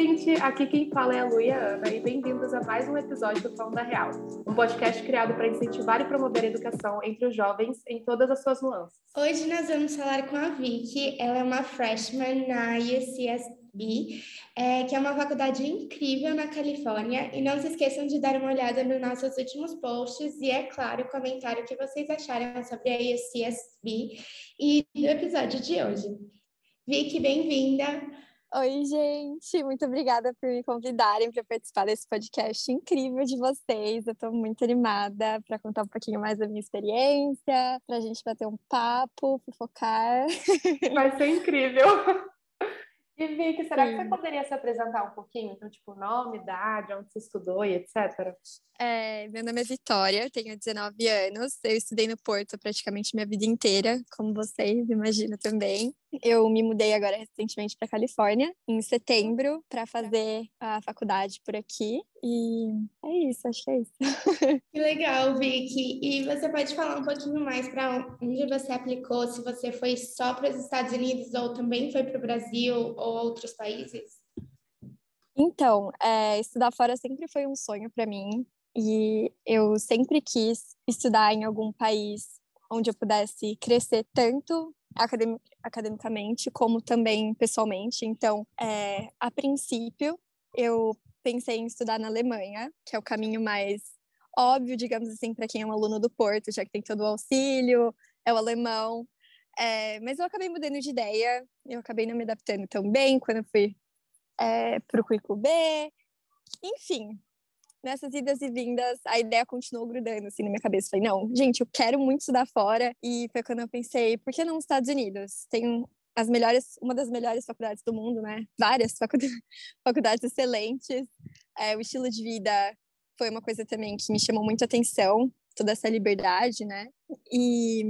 gente! Aqui quem fala é a Lu e a Ana, e bem-vindos a mais um episódio do Pão da Real, um podcast criado para incentivar e promover a educação entre os jovens em todas as suas nuances. Hoje nós vamos falar com a Vicky, ela é uma freshman na UCSB, é, que é uma faculdade incrível na Califórnia, e não se esqueçam de dar uma olhada nos nossos últimos posts e, é claro, comentar o que vocês acharam sobre a UCSB e do episódio de hoje. Vicky, bem-vinda! Oi, gente, muito obrigada por me convidarem para participar desse podcast incrível de vocês. Eu estou muito animada para contar um pouquinho mais da minha experiência, para a gente bater um papo, fofocar. Vai ser incrível. E Vicky, será Sim. que você poderia se apresentar um pouquinho? Então, tipo, nome, idade, onde você estudou e etc. É, meu nome é Vitória, tenho 19 anos. Eu estudei no Porto praticamente minha vida inteira, como vocês imaginam também. Eu me mudei agora recentemente para Califórnia, em setembro, para fazer a faculdade por aqui. E é isso, acho que é isso. Que legal, Vicky. E você pode falar um pouquinho mais para onde você aplicou? Se você foi só para os Estados Unidos ou também foi para o Brasil ou outros países? Então, é, estudar fora sempre foi um sonho para mim. E eu sempre quis estudar em algum país onde eu pudesse crescer tanto academicamente como também pessoalmente. Então, é, a princípio, eu pensei em estudar na Alemanha, que é o caminho mais óbvio, digamos assim, para quem é um aluno do Porto, já que tem todo o auxílio, é o alemão. É, mas eu acabei mudando de ideia, eu acabei não me adaptando tão bem quando eu fui é, para o currículo B. Enfim, nessas idas e vindas, a ideia continuou grudando assim na minha cabeça. Falei, não, gente, eu quero muito estudar fora. E foi quando eu pensei, por que não nos Estados Unidos? Tem as melhores, uma das melhores faculdades do mundo, né? Várias faculdades, faculdades excelentes. É, o estilo de vida foi uma coisa também que me chamou muito atenção, toda essa liberdade, né? E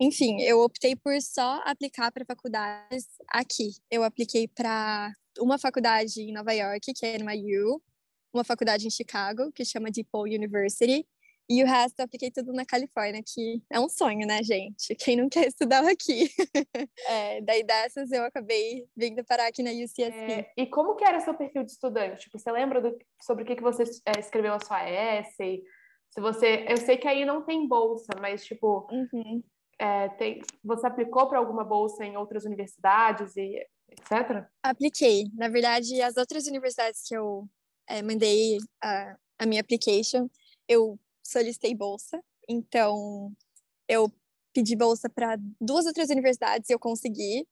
enfim, eu optei por só aplicar para faculdades aqui. Eu apliquei para uma faculdade em Nova York, que é NYU, uma faculdade em Chicago, que chama DePaul University, e o resto eu apliquei tudo na Califórnia, que é um sonho, né, gente? Quem não quer estudar aqui? é, daí dessas eu acabei vindo parar aqui na UCSB. É, e como que era seu perfil de estudante? Tipo, você lembra do, sobre o que, que você é, escreveu a sua essay? Se você... Eu sei que aí não tem bolsa, mas, tipo... Uhum. É, tem, você aplicou para alguma bolsa em outras universidades e etc? Apliquei. Na verdade, as outras universidades que eu é, mandei a, a minha application, eu solicitei bolsa. Então, eu pedi bolsa para duas outras universidades e eu consegui,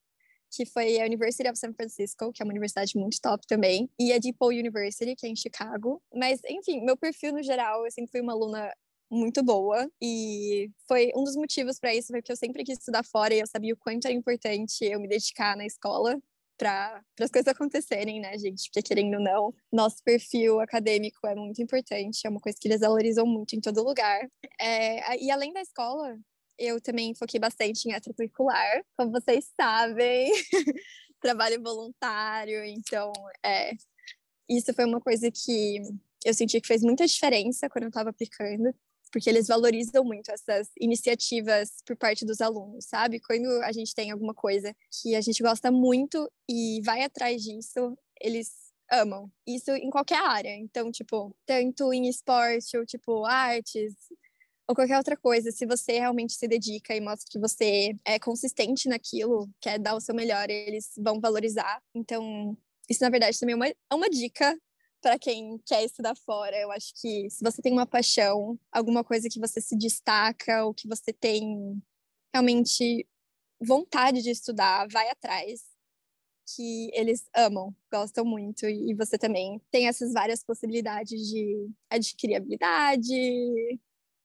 que foi a University of San Francisco, que é uma universidade muito top também, e a DePaul University, que é em Chicago. Mas, enfim, meu perfil no geral, eu sempre fui uma aluna muito boa e foi um dos motivos para isso, porque eu sempre quis estudar fora e eu sabia o quanto era importante eu me dedicar na escola para as coisas acontecerem, né, gente? Porque querendo ou não, nosso perfil acadêmico é muito importante, é uma coisa que eles valorizam muito em todo lugar. É, e além da escola, eu também foquei bastante em extracurricular, como vocês sabem, trabalho voluntário, então é, isso foi uma coisa que eu senti que fez muita diferença quando eu estava aplicando porque eles valorizam muito essas iniciativas por parte dos alunos, sabe? Quando a gente tem alguma coisa que a gente gosta muito e vai atrás disso, eles amam. Isso em qualquer área. Então, tipo, tanto em esporte ou tipo artes, ou qualquer outra coisa, se você realmente se dedica e mostra que você é consistente naquilo, quer dar o seu melhor, eles vão valorizar. Então, isso na verdade também é uma, é uma dica para quem quer estudar fora. Eu acho que se você tem uma paixão, alguma coisa que você se destaca, ou que você tem realmente vontade de estudar, vai atrás, que eles amam, gostam muito, e você também tem essas várias possibilidades de adquirir habilidade,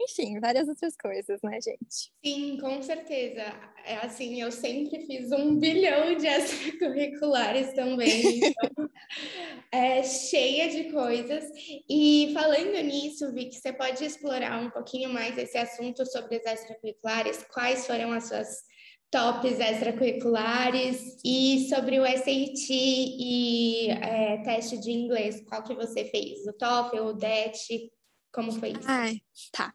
enfim, várias outras coisas, né, gente? Sim, com certeza. É assim, eu sempre fiz um bilhão de extracurriculares também, então, é cheia de coisas. E falando nisso, Vicky, você pode explorar um pouquinho mais esse assunto sobre as extracurriculares? Quais foram as suas tops extracurriculares e sobre o SAT e é, teste de inglês, qual que você fez? O TOEFL, o DET? Como foi isso? Ai, tá.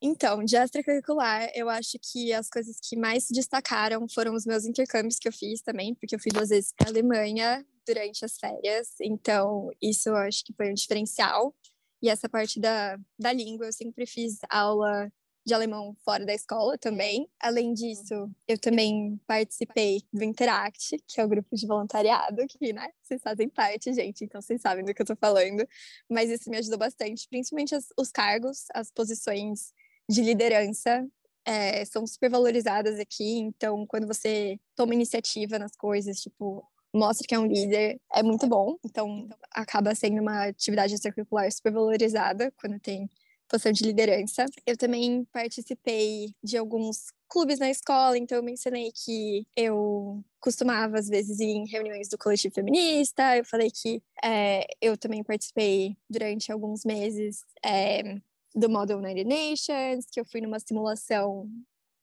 Então, de extracurricular, eu acho que as coisas que mais se destacaram foram os meus intercâmbios que eu fiz também, porque eu fui duas vezes para a Alemanha, durante as férias, então isso eu acho que foi um diferencial. E essa parte da, da língua, eu sempre fiz aula de alemão fora da escola também. Além disso, eu também participei do Interact, que é o grupo de voluntariado, que, né, vocês fazem parte, gente, então vocês sabem do que eu tô falando. Mas isso me ajudou bastante, principalmente as, os cargos, as posições de liderança. É, são super valorizadas aqui, então quando você toma iniciativa nas coisas, tipo, mostra que é um líder, é muito bom. Então, acaba sendo uma atividade extracurricular super valorizada quando tem posição de liderança. Eu também participei de alguns clubes na escola, então eu mencionei que eu costumava, às vezes, ir em reuniões do coletivo feminista, eu falei que é, eu também participei durante alguns meses é, do Model United Nations, que eu fui numa simulação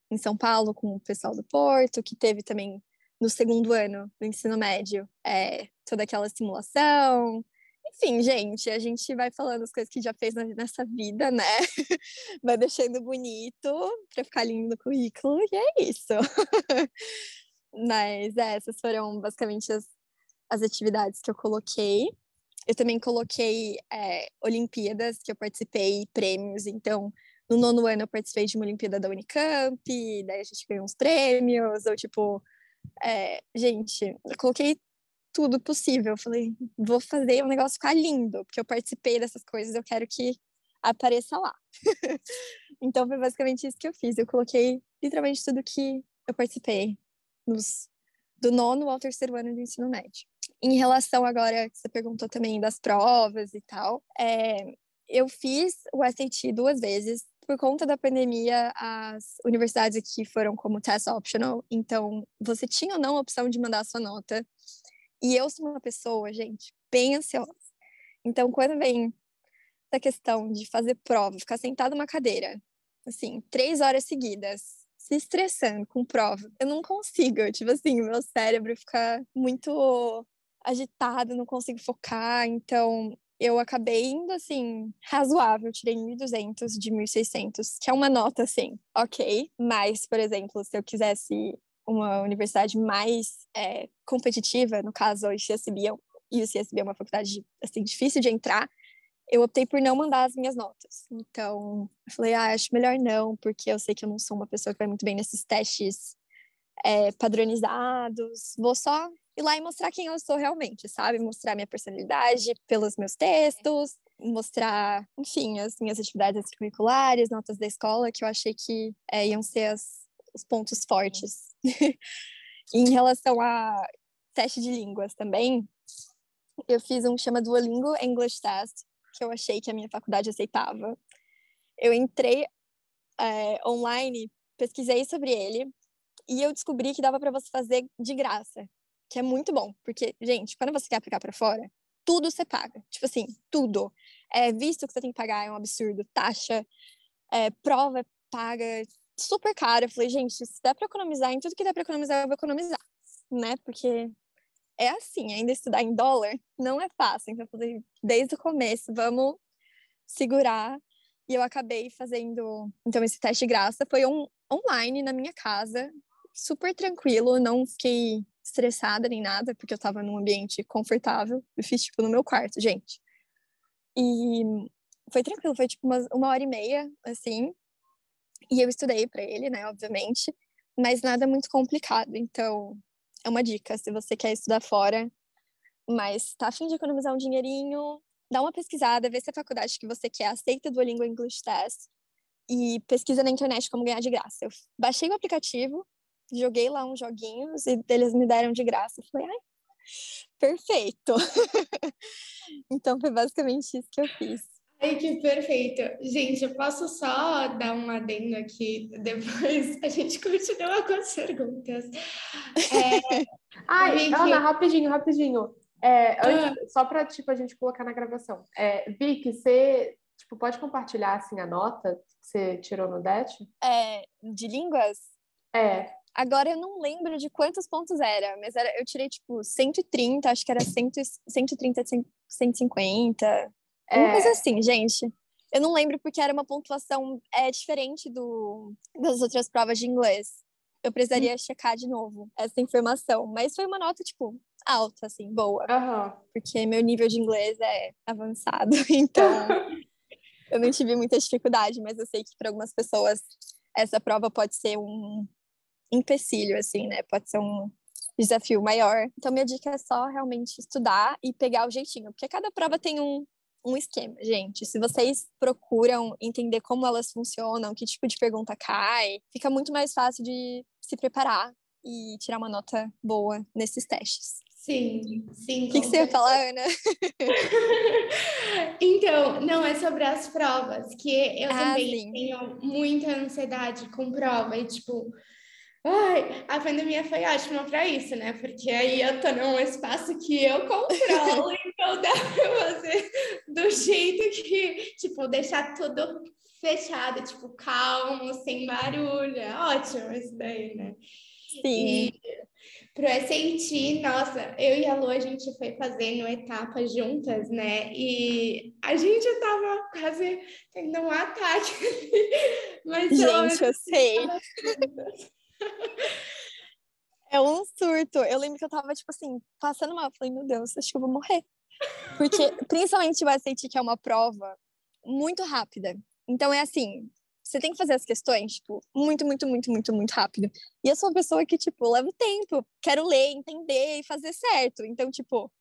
em São Paulo com o pessoal do Porto, que teve também no segundo ano do ensino médio é, toda aquela simulação. Enfim, gente, a gente vai falando as coisas que já fez nessa vida, né? vai deixando bonito para ficar lindo no currículo, e é isso. Mas é, essas foram basicamente as, as atividades que eu coloquei. Eu também coloquei é, Olimpíadas, que eu participei, prêmios. Então, no nono ano eu participei de uma Olimpíada da Unicamp, daí a gente ganhou uns prêmios, ou tipo, é, gente, eu coloquei tudo possível. Eu falei, vou fazer o negócio ficar lindo, porque eu participei dessas coisas, eu quero que apareça lá. então foi basicamente isso que eu fiz. Eu coloquei literalmente tudo que eu participei nos, do nono ao terceiro ano do ensino médio. Em relação agora, você perguntou também das provas e tal, é, eu fiz o SAT duas vezes. Por conta da pandemia, as universidades aqui foram como test optional, então você tinha ou não a opção de mandar a sua nota. E eu sou uma pessoa, gente, bem ansiosa. Então, quando vem essa questão de fazer prova, ficar sentado numa cadeira, assim, três horas seguidas, se estressando com prova, eu não consigo. Tipo assim, meu cérebro fica muito agitado, não consigo focar. Então, eu acabei indo, assim, razoável. Tirei 1.200 de 1.600, que é uma nota, assim, ok. Mas, por exemplo, se eu quisesse uma universidade mais é, competitiva, no caso, o ICSB, e o ICSB é uma faculdade assim, difícil de entrar, eu optei por não mandar as minhas notas. Então, eu falei, ah, acho melhor não, porque eu sei que eu não sou uma pessoa que vai muito bem nesses testes é, padronizados. Vou só ir lá e mostrar quem eu sou realmente, sabe? Mostrar minha personalidade pelos meus textos, mostrar, enfim, as minhas atividades extracurriculares, notas da escola, que eu achei que é, iam ser as, os pontos fortes. em relação a teste de línguas também, eu fiz um chama Duolingo English Test, que eu achei que a minha faculdade aceitava. Eu entrei é, online, pesquisei sobre ele, e eu descobri que dava para você fazer de graça, que é muito bom, porque, gente, quando você quer aplicar para fora, tudo você paga. Tipo assim, tudo. É, visto que você tem que pagar é um absurdo, taxa, é, prova paga, super caro. Eu falei, gente, se der para economizar em tudo que dá para economizar, eu vou economizar, né? Porque é assim, ainda estudar em dólar não é fácil. Então, eu falei, desde o começo, vamos segurar. E eu acabei fazendo, então, esse teste de graça. Foi online, na minha casa, super tranquilo, não fiquei estressada nem nada, porque eu tava num ambiente confortável. Eu fiz, tipo, no meu quarto, gente. E foi tranquilo, foi, tipo, uma, uma hora e meia, assim. E eu estudei para ele, né, obviamente, mas nada muito complicado. Então, é uma dica, se você quer estudar fora, mas tá afim de economizar um dinheirinho, dá uma pesquisada, vê se a faculdade que você quer aceita do Duolingo English Test e pesquisa na internet como ganhar de graça. Eu baixei o aplicativo, joguei lá uns joguinhos e eles me deram de graça. Eu falei, ai, perfeito! então foi basicamente isso que eu fiz. Ai, que perfeito. Gente, eu posso só dar um adendo aqui, depois a gente continua com as perguntas. É... Ai, Vicky... Ana, rapidinho, rapidinho. É, antes, ah. Só para tipo, a gente colocar na gravação. É, Vicky, você tipo, pode compartilhar assim, a nota que você tirou no DET? É, de línguas? É. Agora eu não lembro de quantos pontos era, mas era, eu tirei tipo 130, acho que era 100, 130, 150. É... Uma coisa assim, gente. Eu não lembro porque era uma pontuação é, diferente do, das outras provas de inglês. Eu precisaria hum. checar de novo essa informação. Mas foi uma nota, tipo, alta, assim, boa. Uhum. Porque meu nível de inglês é avançado, então eu não tive muita dificuldade, mas eu sei que para algumas pessoas essa prova pode ser um empecilho, assim, né? Pode ser um desafio maior. Então, minha dica é só realmente estudar e pegar o jeitinho, porque cada prova tem um, um esquema, gente. Se vocês procuram entender como elas funcionam, que tipo de pergunta cai, fica muito mais fácil de se preparar e tirar uma nota boa nesses testes. Sim, sim. O que, que você ia falar, Ana? então, não, é sobre as provas, que eu ah, também sim. tenho muita ansiedade com prova e, tipo, Ai, a pandemia foi ótima para isso, né? Porque aí eu tô num espaço que eu controlo, então dá para fazer do jeito que, tipo, deixar tudo fechado, tipo, calmo, sem barulho. É ótimo isso daí, né? Sim. E pro SAT, nossa, eu e a Lu, a gente foi fazendo etapas juntas, né? E a gente tava quase tendo um ataque. Mas gente, eu sei. É um surto. Eu lembro que eu tava, tipo assim, passando mal. Eu falei, meu Deus, acho que eu vou morrer. Porque, principalmente o SAT, que é uma prova muito rápida. Então, é assim, você tem que fazer as questões, tipo, muito, muito, muito, muito, muito rápido. E eu sou uma pessoa que, tipo, leva tempo. Quero ler, entender e fazer certo. Então, tipo,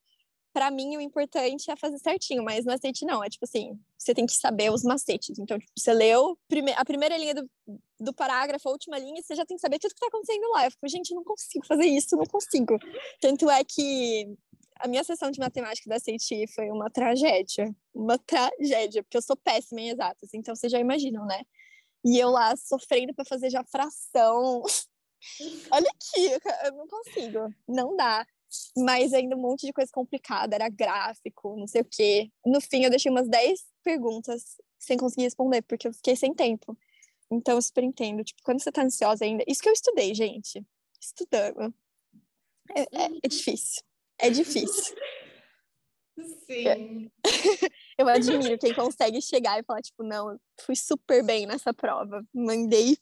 para mim o importante é fazer certinho, mas macete não, é tipo assim, você tem que saber os macetes. Então, tipo, você leu a primeira linha do, do parágrafo, a última linha, você já tem que saber tudo que tá acontecendo lá. Eu fico, gente, não consigo fazer isso, não consigo. Tanto é que a minha sessão de matemática da CETI foi uma tragédia, uma tragédia, porque eu sou péssima em exatas, então vocês já imaginam, né? E eu lá sofrendo para fazer já fração. Olha aqui, eu não consigo, não dá mas ainda um monte de coisa complicada, era gráfico, não sei o quê. No fim, eu deixei umas 10 perguntas sem conseguir responder, porque eu fiquei sem tempo. Então, eu super entendo. Tipo, quando você tá ansiosa ainda. Isso que eu estudei, gente. Estudando. É, é, é difícil. É difícil. Sim. eu admiro quem consegue chegar e falar, tipo, não, fui super bem nessa prova. Mandei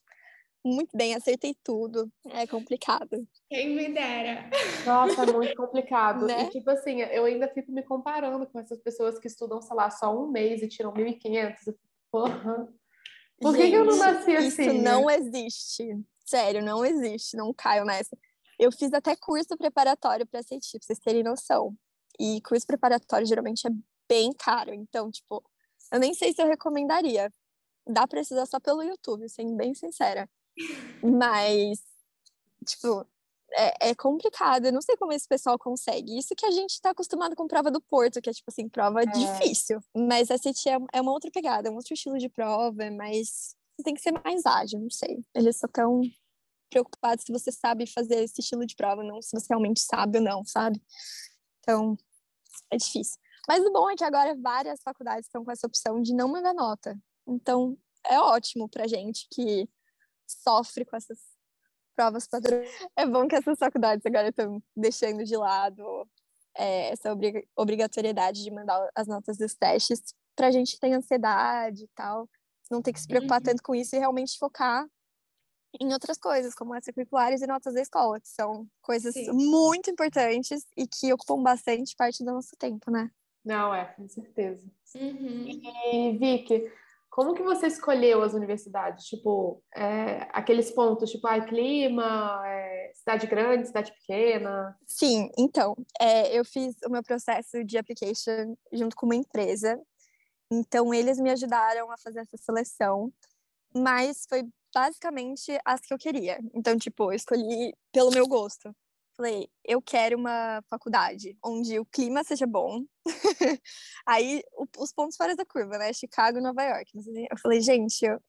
muito bem, acertei tudo. É complicado. Quem me dera. Nossa, é muito complicado. Né? E, tipo assim, eu ainda fico me comparando com essas pessoas que estudam, sei lá, só um mês e tiram 1.500. Porra. Por Gente, que, eu não nasci assim? Isso não existe. Sério, não existe. Não caio nessa. Eu fiz até curso preparatório para ser tipo, pra vocês terem noção. E curso preparatório geralmente é bem caro. Então, tipo, eu nem sei se eu recomendaria. Dá pra estudar só pelo YouTube, sendo bem sincera. Mas, tipo, é, é, complicado. Eu não sei como esse pessoal consegue. Isso que a gente está acostumado com prova do Porto, que é, tipo assim, prova é. difícil. Mas a CT é, é uma outra pegada, é um outro estilo de prova, é mas tem que ser mais ágil, não sei. Eles só estão preocupados se você sabe fazer esse estilo de prova, não se você realmente sabe ou não, sabe? Então, é difícil. Mas o bom é que agora várias faculdades estão com essa opção de não mandar nota. Então, é ótimo pra gente que sofre com essas provas padrões. É bom que essas faculdades agora estão deixando de lado é, essa obrigatoriedade de mandar as notas dos testes para a gente ter ansiedade e tal, não ter que se preocupar uhum. tanto com isso e realmente focar em outras coisas, como extracurriculares e notas da escola, que são coisas Sim. muito importantes e que ocupam bastante parte do nosso tempo, né? Não, é, com certeza. Uhum. E, Vicky, como que você escolheu as universidades? Tipo, é, aqueles pontos, tipo, ah, clima, é, cidade grande, cidade pequena? Sim, então, é, eu fiz o meu processo de application junto com uma empresa, então eles me ajudaram a fazer essa seleção, mas foi basicamente as que eu queria. Então, tipo, eu escolhi pelo meu gosto. Falei, eu quero uma faculdade onde o clima seja bom. Aí, o, os pontos fora da curva, né? Chicago Nova York. Eu falei, gente, eu,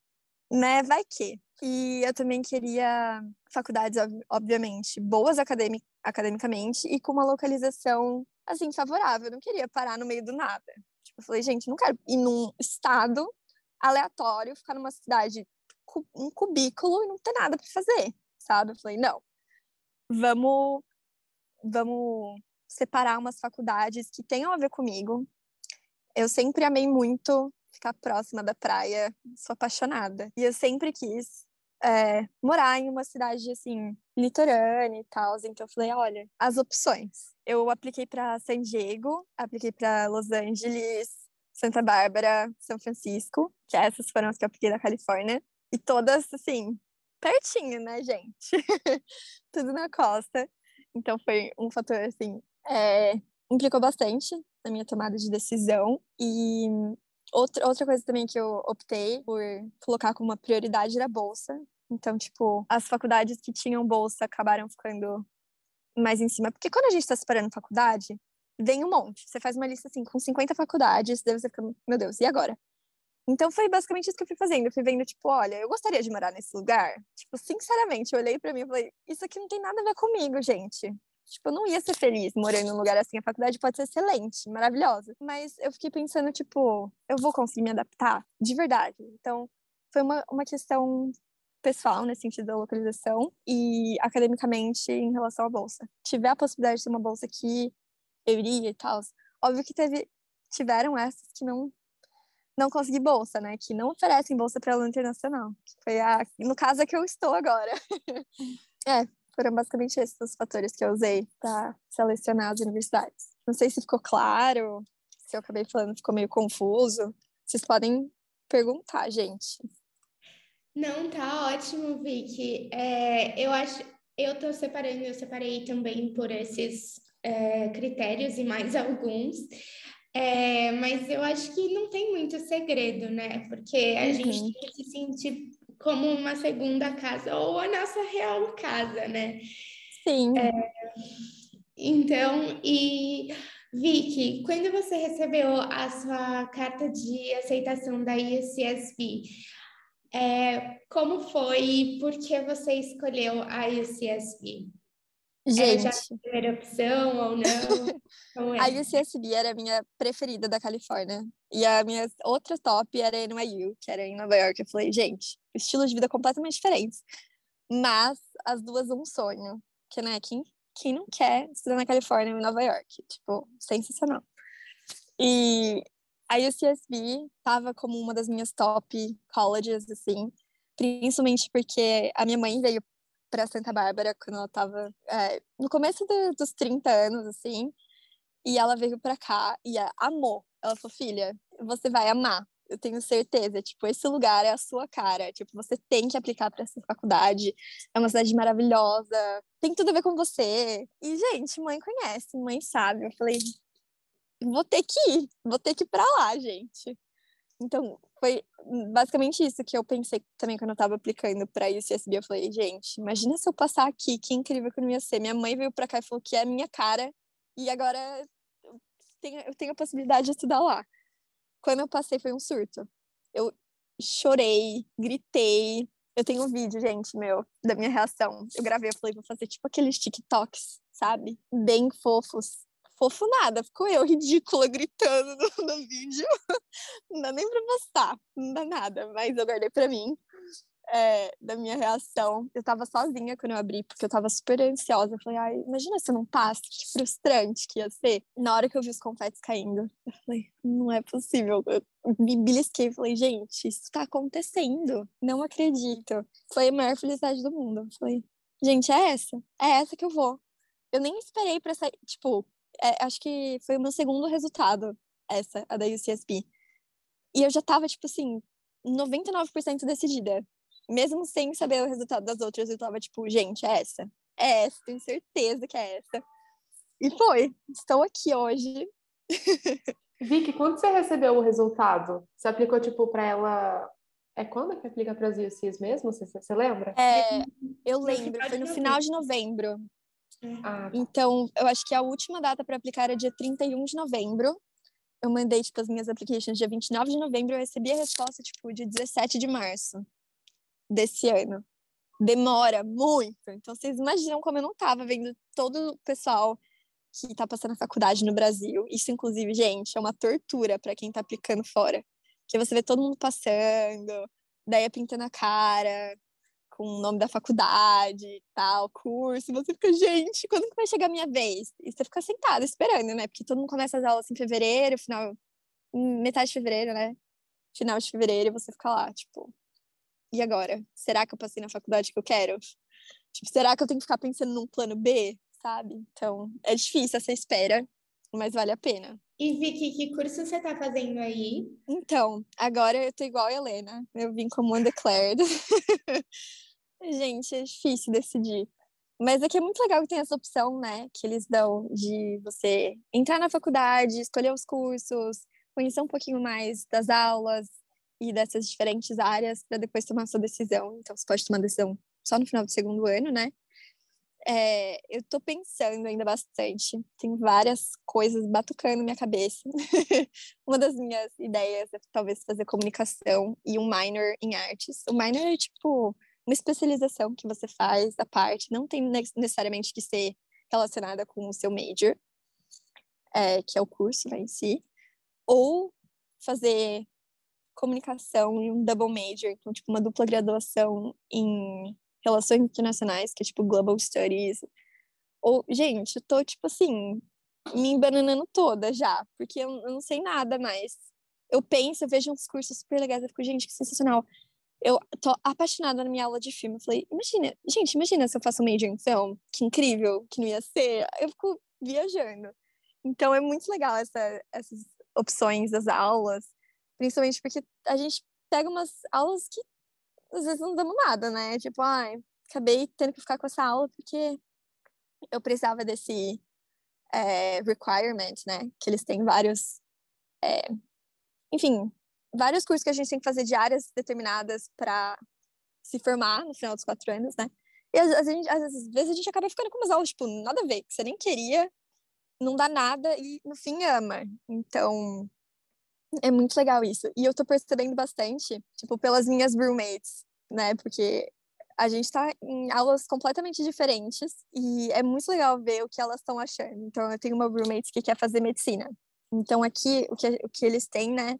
né, vai que. E eu também queria faculdades, obviamente, boas academic, academicamente e com uma localização, assim, favorável. Eu não queria parar no meio do nada. Tipo, eu falei, gente, não quero ir num estado aleatório, ficar numa cidade, um cubículo e não ter nada para fazer, sabe? Eu falei, não, vamos, vamos separar umas faculdades que tenham a ver comigo. Eu sempre amei muito ficar próxima da praia, sou apaixonada. E eu sempre quis é, morar em uma cidade, assim, litorânea e tal. Então, eu falei, olha, as opções. Eu apliquei para San Diego, apliquei para Los Angeles, Santa Bárbara, São Francisco, que essas foram as que eu apliquei da Califórnia. E todas, assim, pertinho, né, gente? Tudo na costa. Então, foi um fator, assim, é, implicou bastante na minha tomada de decisão. E outra, outra coisa também que eu optei por colocar como uma prioridade era a bolsa. Então, tipo, as faculdades que tinham bolsa acabaram ficando mais em cima. Porque quando a gente está separando faculdade, vem um monte. Você faz uma lista assim com 50 faculdades, daí você fica, meu Deus, e agora? Então foi basicamente isso que eu fui fazendo. Eu fui vendo, tipo, olha, eu gostaria de morar nesse lugar. Tipo, sinceramente, eu olhei para mim e falei, isso aqui não tem nada a ver comigo, gente. Tipo, eu não ia ser feliz morando num lugar assim. A faculdade pode ser excelente, maravilhosa. Mas eu fiquei pensando, tipo, eu vou conseguir me adaptar? De verdade. Então, foi uma, uma questão pessoal, nesse sentido da localização, e academicamente em relação à bolsa. Tiver a possibilidade de ter uma bolsa aqui, eu iria e tal. Óbvio que teve, tiveram essas que não não consegui bolsa, né? Que não oferecem bolsa para aluno internacional. Foi a, no caso é que eu estou agora. é, foram basicamente esses os fatores que eu usei para selecionar as universidades. Não sei se ficou claro, se eu acabei falando ficou meio confuso. Vocês podem perguntar, gente. Não, tá ótimo, Vicky. É, eu acho, eu tô separando, eu separei também por esses é, critérios e mais alguns. É, mas eu acho que não tem muito segredo, né? Porque a uhum. gente tem que se sentir como uma segunda casa ou a nossa real casa, né? Sim. É, então, e Vicky, quando você recebeu a sua carta de aceitação da ICSB, é, como foi e por que você escolheu a ICSB? Gente. Era já a primeira opção ou não? é? A UCSB era a minha preferida da Califórnia. E a minha outra top era a NYU, que era em Nova York. Eu falei, gente, estilo de vida completamente diferentes. Mas as duas um sonho. Que, né, quem, quem não quer estudar na Califórnia em Nova York? Tipo, sensacional. E a UCSB tava como uma das minhas top colleges, assim. Principalmente porque a minha mãe veio para Santa Bárbara quando ela estava é, no começo de, dos 30 anos, assim. E ela veio para cá e amou. Ela falou: filha, você vai amar. Eu tenho certeza. Tipo, esse lugar é a sua cara. Tipo, você tem que aplicar para essa faculdade. É uma cidade maravilhosa. Tem tudo a ver com você. E, gente, mãe conhece, mãe sabe. Eu falei: vou ter que ir. Vou ter que ir para lá, gente. Então, foi basicamente isso que eu pensei também quando eu tava aplicando para UCSB. Eu falei, gente, imagina se eu passar aqui, que incrível que não ia ser. Minha mãe veio para cá e falou que é a minha cara, e agora eu tenho, eu tenho a possibilidade de estudar lá. Quando eu passei, foi um surto. Eu chorei, gritei. Eu tenho um vídeo, gente, meu, da minha reação. Eu gravei, eu falei, vou fazer tipo aqueles TikToks, sabe? Bem fofos fofo nada, ficou eu ridícula gritando no, no vídeo. Não dá nem pra postar, não dá nada, mas eu guardei pra mim. É, da minha reação. Eu tava sozinha quando eu abri, porque eu tava super ansiosa. Eu falei, ai, imagina se eu não passe, que frustrante que ia ser. Na hora que eu vi os confetes caindo, eu falei, não é possível. Eu me belisquei e falei, gente, isso tá acontecendo. Não acredito. Foi a maior felicidade do mundo. Eu falei, gente, é essa. É essa que eu vou. Eu nem esperei pra sair, tipo, é, acho que foi o meu segundo resultado, essa, a da UCSB. E eu já tava, tipo assim, 99% decidida. Mesmo sem saber o resultado das outras, eu tava tipo, gente, é essa. É essa, tenho certeza que é essa. E foi. Estou aqui hoje. Vicky, quando você recebeu o resultado? Você aplicou, tipo, para ela. É quando que aplica para as UCs mesmo? Você, você lembra? É, eu lembro, foi no final de novembro. Ah, tá. Então, eu acho que a última data para aplicar era dia 31 de novembro. Eu mandei, tipo, as minhas applications dia 29 de novembro. Eu recebi a resposta, tipo, dia 17 de março desse ano. Demora muito. Então, vocês imaginam como eu não tava vendo todo o pessoal que tá passando a faculdade no Brasil. Isso, inclusive, gente, é uma tortura para quem tá aplicando fora. Porque você vê todo mundo passando, daí é pintando a cara, com o nome da faculdade, tal, curso, e você fica, gente, quando que vai chegar a minha vez? E você fica sentado esperando, né? Porque todo mundo começa as aulas em fevereiro, final, metade de fevereiro, né? Final de fevereiro, e você fica lá, tipo, e agora? Será que eu passei na faculdade que eu quero? Tipo, será que eu tenho que ficar pensando num plano B, sabe? Então, é difícil essa espera, mas vale a pena. E Vicky, que curso você tá fazendo aí? Então, agora eu tô igual a Helena. Eu vim como undeclared. Gente, é difícil decidir. Mas aqui é muito legal que tem essa opção, né? Que eles dão de você entrar na faculdade, escolher os cursos, conhecer um pouquinho mais das aulas e dessas diferentes áreas para depois tomar sua decisão. Então, você pode tomar decisão só no final do segundo ano, né? É, eu tô pensando ainda bastante. Tem várias coisas batucando minha cabeça. Uma das minhas ideias é talvez fazer comunicação e um minor em artes. O minor é tipo uma especialização que você faz à parte, não tem necessariamente que ser relacionada com o seu major, é, que é o curso né, em si, ou fazer comunicação e um double major, então tipo uma dupla graduação em relações internacionais, que é tipo Global Studies. Ou, gente, eu tô, tipo assim, me embananando toda já, porque eu, eu não sei nada mais. Eu penso, eu vejo uns cursos super legais, eu fico, gente, que sensacional. Eu tô apaixonada na minha aula de filme. Eu falei, imagina, gente, imagina se eu faço um major em film, que incrível, que não ia ser. Eu fico viajando. Então é muito legal essa, essas opções das aulas, principalmente porque a gente pega umas aulas que às vezes não damos nada, né? Tipo, ai, acabei tendo que ficar com essa aula porque eu precisava desse é, requirement, né? Que eles têm vários. É, enfim, vários cursos que a gente tem que fazer de áreas determinadas para se formar no final dos quatro anos, né? E às, às, às, vezes a gente acaba ficando com umas aulas, tipo, nada a ver, que você nem queria, não dá nada e no fim ama. Então, é muito legal isso. E eu tô percebendo bastante, tipo, pelas minhas roommates, né? Porque a gente tá em aulas completamente diferentes e é muito legal ver o que elas estão achando. Então, eu tenho uma roommate que quer fazer medicina. Então, aqui, o que, o que eles têm, né,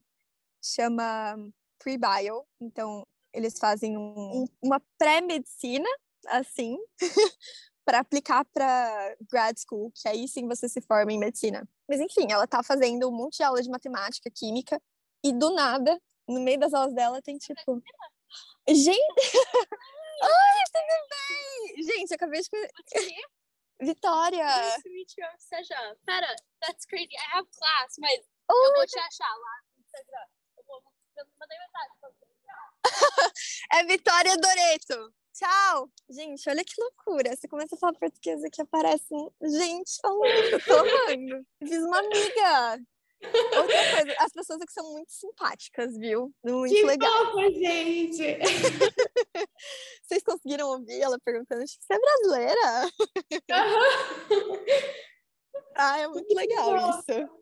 chama pre-bio. Então, eles fazem um, uma pré-medicina, assim, para aplicar para grad school, que aí sim você se forma em medicina. Mas enfim, ela tá fazendo um monte de aula de matemática, química, e do nada, no meio das aulas dela, tem tipo. Gente! Ai, tudo bem! Gente, eu acabei de. Vitória! Nice to meet you, Seja. Pera, that's crazy. I have class, mas oh, eu vou te achar lá no Instagram. Eu mandar mensagem é Vitória Doreto. Tchau! Gente, olha que loucura. Você começa a falar português aqui, aparece gente falando, tô amando. Fiz uma amiga. Outra coisa, as pessoas aqui são muito simpáticas, viu? Muito que legal. Fofa, gente! Vocês conseguiram ouvir ela perguntando se você é brasileira? Uhum. ah, é muito legal isso.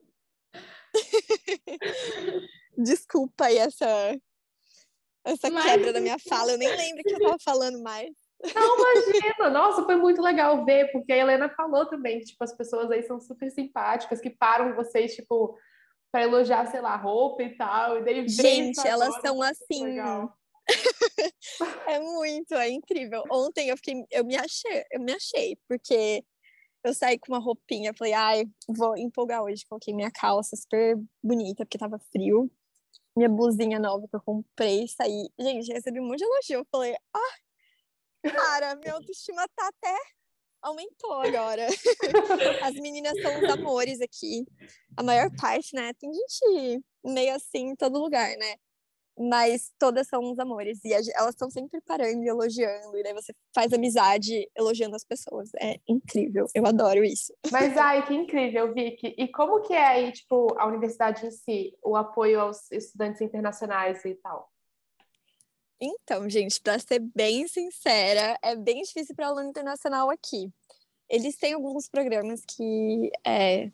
Desculpa aí essa essa Mas... quebra da minha fala. Eu nem lembro que eu tava falando mais. Não, imagina! Nossa, foi muito legal ver, porque a Helena falou também que tipo, as pessoas aí são super simpáticas, que param vocês, tipo, para elogiar, sei lá, roupa e tal. E daí Gente, elas agora, são assim. é muito, é incrível. Ontem eu fiquei, eu me achei, eu me achei, porque eu saí com uma roupinha, falei, ai, vou empolgar hoje. Coloquei minha calça super bonita, porque tava frio minha blusinha nova que eu comprei, saí. Gente, recebi um monte de elogio. Eu falei, ah, cara, minha autoestima tá até aumentou agora. As meninas são os amores aqui. A maior parte, né? Tem gente meio assim em todo lugar, né? Mas todas são uns amores. E elas estão sempre parando e elogiando. E daí você faz amizade elogiando as pessoas. É incrível. Eu adoro isso. Mas, ai, que incrível, Vicky. E como que é aí, tipo, a universidade em si? O apoio aos estudantes internacionais e tal? Então, gente, para ser bem sincera, é bem difícil para aluno internacional aqui. Eles têm alguns programas que é,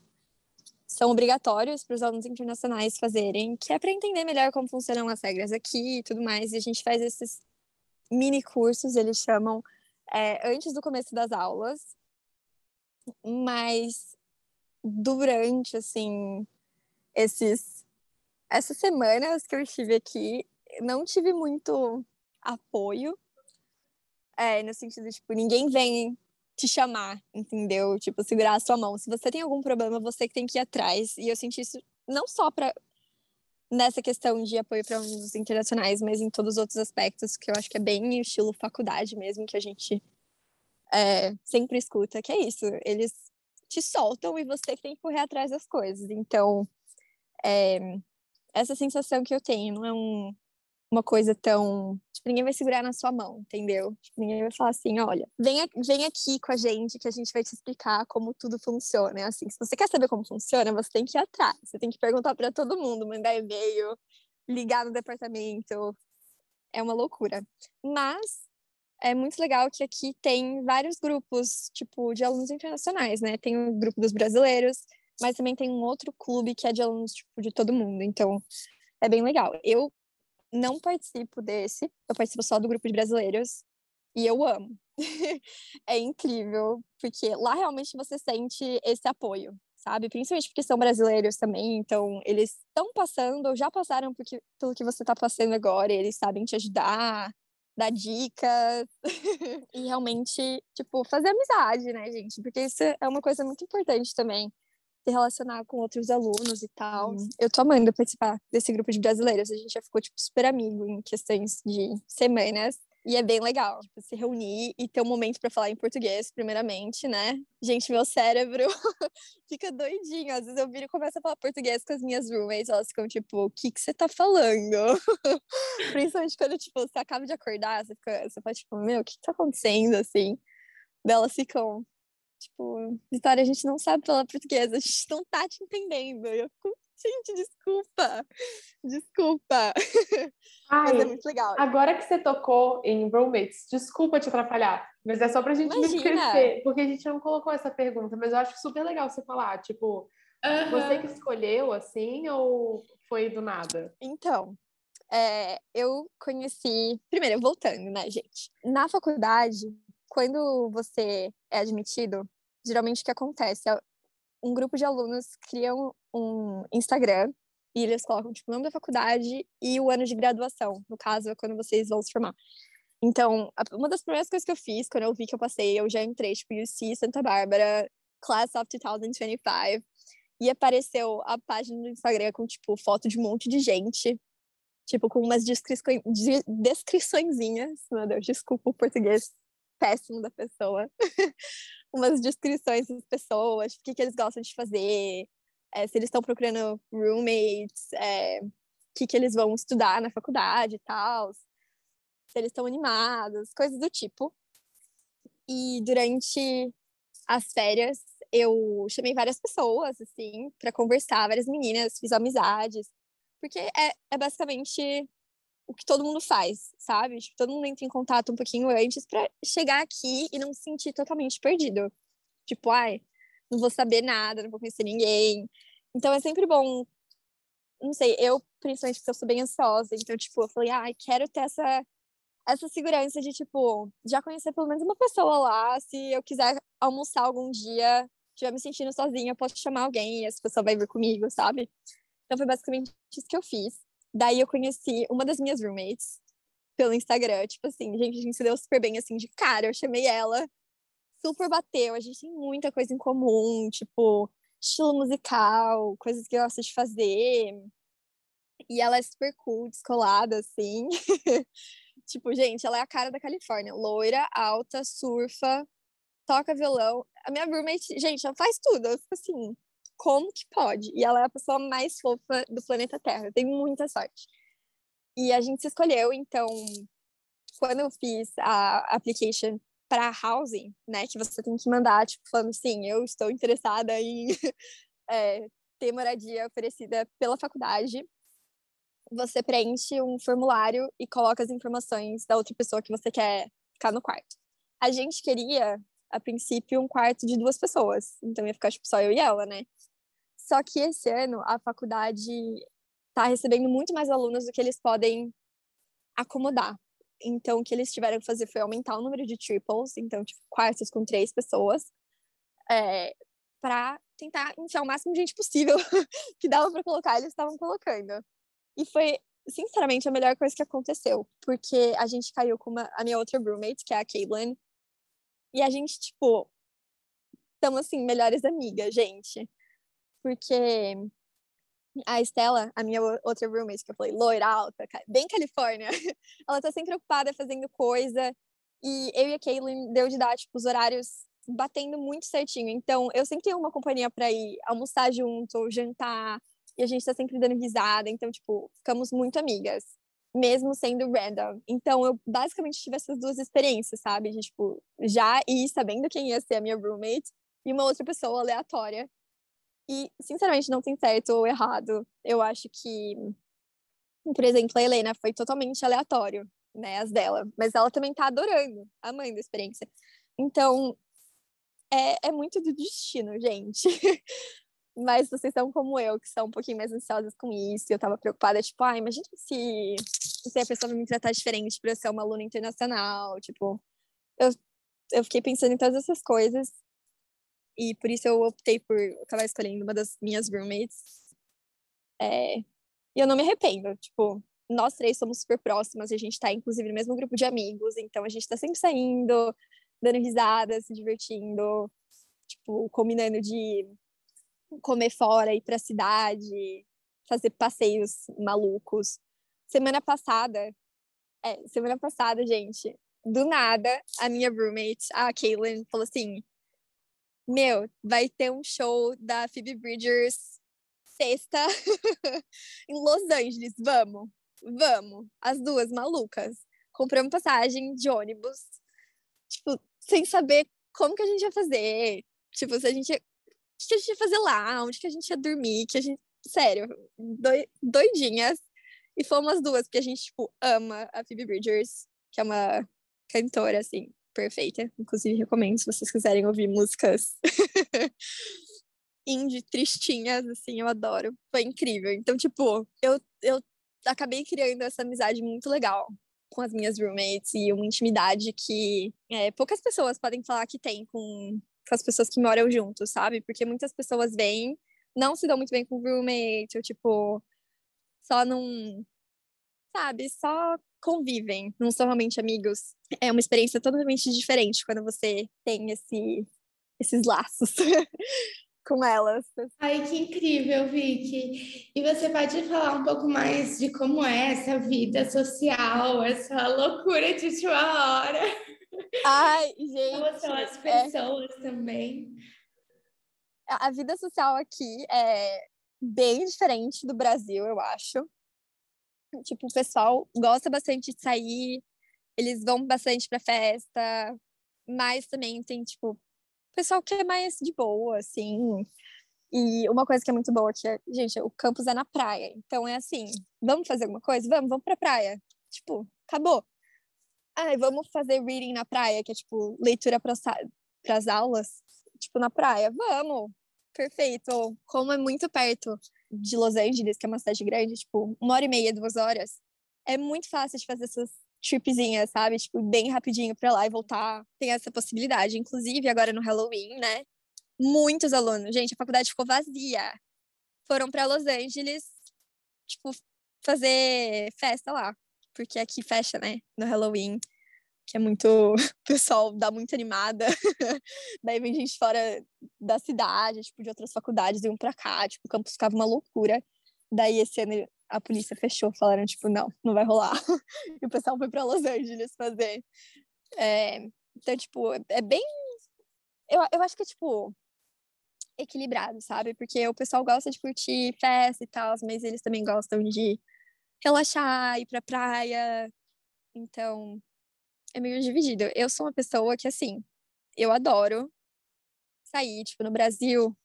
são obrigatórios para os alunos internacionais fazerem, que é para entender melhor como funcionam as regras aqui e tudo mais. E a gente faz esses mini cursos, eles chamam, é, antes do começo das aulas, mas durante, assim, esses, essas semanas que eu estive aqui, não tive muito apoio, é, no sentido, tipo, ninguém vem te chamar, entendeu? Tipo, segurar a sua mão. Se você tem algum problema, você que tem que ir atrás. E eu senti isso não só para nessa questão de apoio para alunos internacionais, mas em todos os outros aspectos, que eu acho que é bem estilo faculdade mesmo, que a gente é, sempre escuta, que é isso, eles te soltam e você tem que correr atrás das coisas. Então, é, essa sensação que eu tenho não é um, uma coisa tão. Tipo, ninguém vai segurar na sua mão, entendeu? Tipo, ninguém vai falar assim: olha, vem, vem aqui com a gente que a gente vai te explicar como tudo funciona. É assim, se você quer saber como funciona, você tem que ir atrás, você tem que perguntar para todo mundo, mandar e-mail, ligar no departamento. É uma loucura. Mas é muito legal que aqui tem vários grupos, tipo, de alunos internacionais, né? Tem o grupo dos brasileiros, mas também tem um outro clube que é de alunos, tipo, de todo mundo. Então, é bem legal. Eu não participo desse, eu participo só do grupo de brasileiros e eu amo. é incrível, porque lá realmente você sente esse apoio, sabe? Principalmente porque são brasileiros também, então eles estão passando, ou já passaram porque, pelo que você está passando agora, eles sabem te ajudar, dar dicas e realmente, tipo, fazer amizade, né, gente? Porque isso é uma coisa muito importante também se relacionar com outros alunos e tal. Uhum. Eu tô amando participar desse grupo de brasileiros. A gente já ficou, tipo, super amigo em questões de semanas. E é bem legal, tipo, se reunir e ter um momento para falar em português, primeiramente, né? Gente, meu cérebro fica doidinho. Às vezes eu viro e começo a falar português com as minhas roommates, elas ficam tipo, o que que você tá falando? Principalmente quando, tipo, você acaba de acordar, você, fica, você fala, tipo, meu, o que que tá acontecendo, assim? Elas ficam, Tipo, Vitória, a gente não sabe falar português, a gente não tá te entendendo. Eu fico, gente, desculpa, desculpa. Ai, mas é muito legal. Agora que você tocou em roommates, desculpa te atrapalhar, mas é só pra gente Imagina. me esquecer, porque a gente não colocou essa pergunta, mas eu acho super legal você falar, tipo, uhum. você que escolheu assim ou foi do nada? Então, é, eu conheci. Primeiro, voltando, né, gente? Na faculdade, quando você é admitido, geralmente o que acontece é um grupo de alunos criam um Instagram e eles colocam tipo, o nome da faculdade e o ano de graduação, no caso, é quando vocês vão se formar. Então, uma das primeiras coisas que eu fiz, quando eu vi que eu passei, eu já entrei, tipo, UC Santa Bárbara, Class of 2025, e apareceu a página do Instagram com, tipo, foto de um monte de gente, tipo, com umas descrições, descriçõezinhas, meu Deus, desculpa o português péssimo da pessoa. Umas descrições das pessoas, o que, que eles gostam de fazer, é, se eles estão procurando roommates, é, o que, que eles vão estudar na faculdade e tal, se eles estão animados, coisas do tipo. E durante as férias, eu chamei várias pessoas, assim, para conversar, várias meninas, fiz amizades, porque é, é basicamente o que todo mundo faz, sabe? Tipo, todo mundo entra em contato um pouquinho antes para chegar aqui e não se sentir totalmente perdido. Tipo, ai, não vou saber nada, não vou conhecer ninguém. Então é sempre bom. Não sei, eu, principalmente porque eu sou bem ansiosa, então, tipo, eu falei, ai, quero ter essa, essa segurança de, tipo, já conhecer pelo menos uma pessoa lá. Se eu quiser almoçar algum dia, estiver me sentindo sozinha, eu posso chamar alguém e essa pessoa vai vir comigo, sabe? Então foi basicamente isso que eu fiz. Daí eu conheci uma das minhas roommates pelo Instagram. Tipo assim, gente, a gente se deu super bem assim de cara. Eu chamei ela, super bateu. A gente tem muita coisa em comum, tipo, estilo musical, coisas que eu gosto de fazer. E ela é super cool, descolada, assim. tipo, gente, ela é a cara da Califórnia. Loira, alta, surfa, toca violão. A minha roommate, gente, ela faz tudo. Eu fico assim, como que pode? E ela é a pessoa mais fofa do planeta Terra. Tem muita sorte. E a gente se escolheu, então, quando eu fiz a application para housing, né, que você tem que mandar, tipo, falando assim, eu estou interessada em é, ter moradia oferecida pela faculdade, você preenche um formulário e coloca as informações da outra pessoa que você quer ficar no quarto. A gente queria, a princípio, um quarto de duas pessoas, então ia ficar, tipo, só eu e ela, né? Só que esse ano a faculdade está recebendo muito mais alunos do que eles podem acomodar. Então, o que eles tiveram que fazer foi aumentar o número de triples, então, tipo, quartos com três pessoas, é, para tentar enfiar o máximo de gente possível que dava para colocar, eles estavam colocando. E foi, sinceramente, a melhor coisa que aconteceu, porque a gente caiu com uma, a minha outra roommate, que é a Caitlin, e a gente, tipo, estamos, assim, melhores amigas, gente porque a Estela, a minha outra roommate, que eu falei, loira alta, bem Califórnia, ela tá sempre ocupada fazendo coisa. E eu e a Kaylin deu de dar, tipo, os horários batendo muito certinho. Então, eu sempre tenho uma companhia para ir almoçar junto, jantar, e a gente tá sempre dando risada. Então, tipo, ficamos muito amigas, mesmo sendo random. Então, eu basicamente tive essas duas experiências, sabe? De, tipo, já ir sabendo quem ia ser a minha roommate e uma outra pessoa aleatória e, sinceramente, não tem certo ou errado. Eu acho que, por exemplo, a Helena foi totalmente aleatório, né, as dela. Mas ela também tá adorando, amando a experiência. Então, é, é muito do destino, gente. Mas vocês são como eu, que são um pouquinho mais ansiosas com isso. Eu tava preocupada, tipo, ah, imagina se, se a pessoa vai me tratar diferente por eu ser uma aluna internacional. Tipo, eu, eu fiquei pensando em todas essas coisas. E por isso eu optei por acabar escolhendo uma das minhas roommates. É, e eu não me arrependo. Tipo, nós três somos super próximas, a gente tá, inclusive, no mesmo grupo de amigos, então a gente tá sempre saindo, dando risada, se divertindo, tipo, combinando de comer fora, ir pra cidade, fazer passeios malucos. Semana passada, é, semana passada, gente, do nada, a minha roommate, a Caitlin, falou assim: meu, vai ter um show da Phoebe Bridgers sexta em Los Angeles. Vamos, vamos. As duas malucas. Compramos passagem de ônibus, tipo, sem saber como que a gente ia fazer. Tipo, se a gente ia... O que a gente ia fazer lá? Onde que a gente ia dormir? Que a gente... Sério, doidinhas. E fomos as duas, porque a gente, tipo, ama a Phoebe Bridgers, que é uma cantora, assim, perfeita. Inclusive, recomendo se vocês quiserem ouvir músicas indie, tristinhas, assim, eu adoro. Foi incrível. Então, tipo, eu, eu acabei criando essa amizade muito legal com as minhas roommates e uma intimidade que é, poucas pessoas podem falar que tem com, com as pessoas que moram juntos, sabe? Porque muitas pessoas vêm, não se dão muito bem com o roommate, ou tipo, só não. Sabe? Só convivem, não são realmente amigos. É uma experiência totalmente diferente quando você tem esse, esses laços com elas. Ai, que incrível, Vicky! E você pode falar um pouco mais de como é essa vida social, essa loucura de última hora? Ai, gente! Como são as é pessoas é... também? A vida social aqui é bem diferente do Brasil, eu acho. Tipo, o pessoal gosta bastante de sair, eles vão bastante pra festa, mas também tem, tipo, o pessoal que é mais de boa, assim. E uma coisa que é muito boa que é, gente, o campus é na praia. Então é assim, vamos fazer alguma coisa? Vamos, vamos pra praia. Tipo, acabou. Ai, vamos fazer reading na praia, que é tipo leitura para as aulas, tipo na praia. Vamos. Perfeito. Como é muito perto de Los Angeles, que é uma cidade grande, tipo, uma hora e meia, duas horas, é muito fácil de fazer essas tripzinhas, sabe? Tipo, bem rapidinho para lá e voltar. Tem essa possibilidade. Inclusive, agora no Halloween, né? Muitos alunos. Gente, a faculdade ficou vazia. Foram para Los Angeles, tipo, fazer festa lá. Porque aqui fecha, né? No Halloween que é muito. O pessoal dá muito animada. Daí vem gente fora da cidade, tipo, de outras faculdades, iam pra cá, tipo, o campus ficava uma loucura. Daí esse ano a polícia fechou, falaram, tipo, não, não vai rolar. e o pessoal foi pra Los Angeles fazer. É, então, tipo, é bem. Eu, eu acho que é, tipo, equilibrado, sabe? Porque o pessoal gosta de curtir festa e tal, mas eles também gostam de relaxar, ir pra praia. Então, é meio dividido. Eu sou uma pessoa que, assim, eu adoro sair, tipo, no Brasil,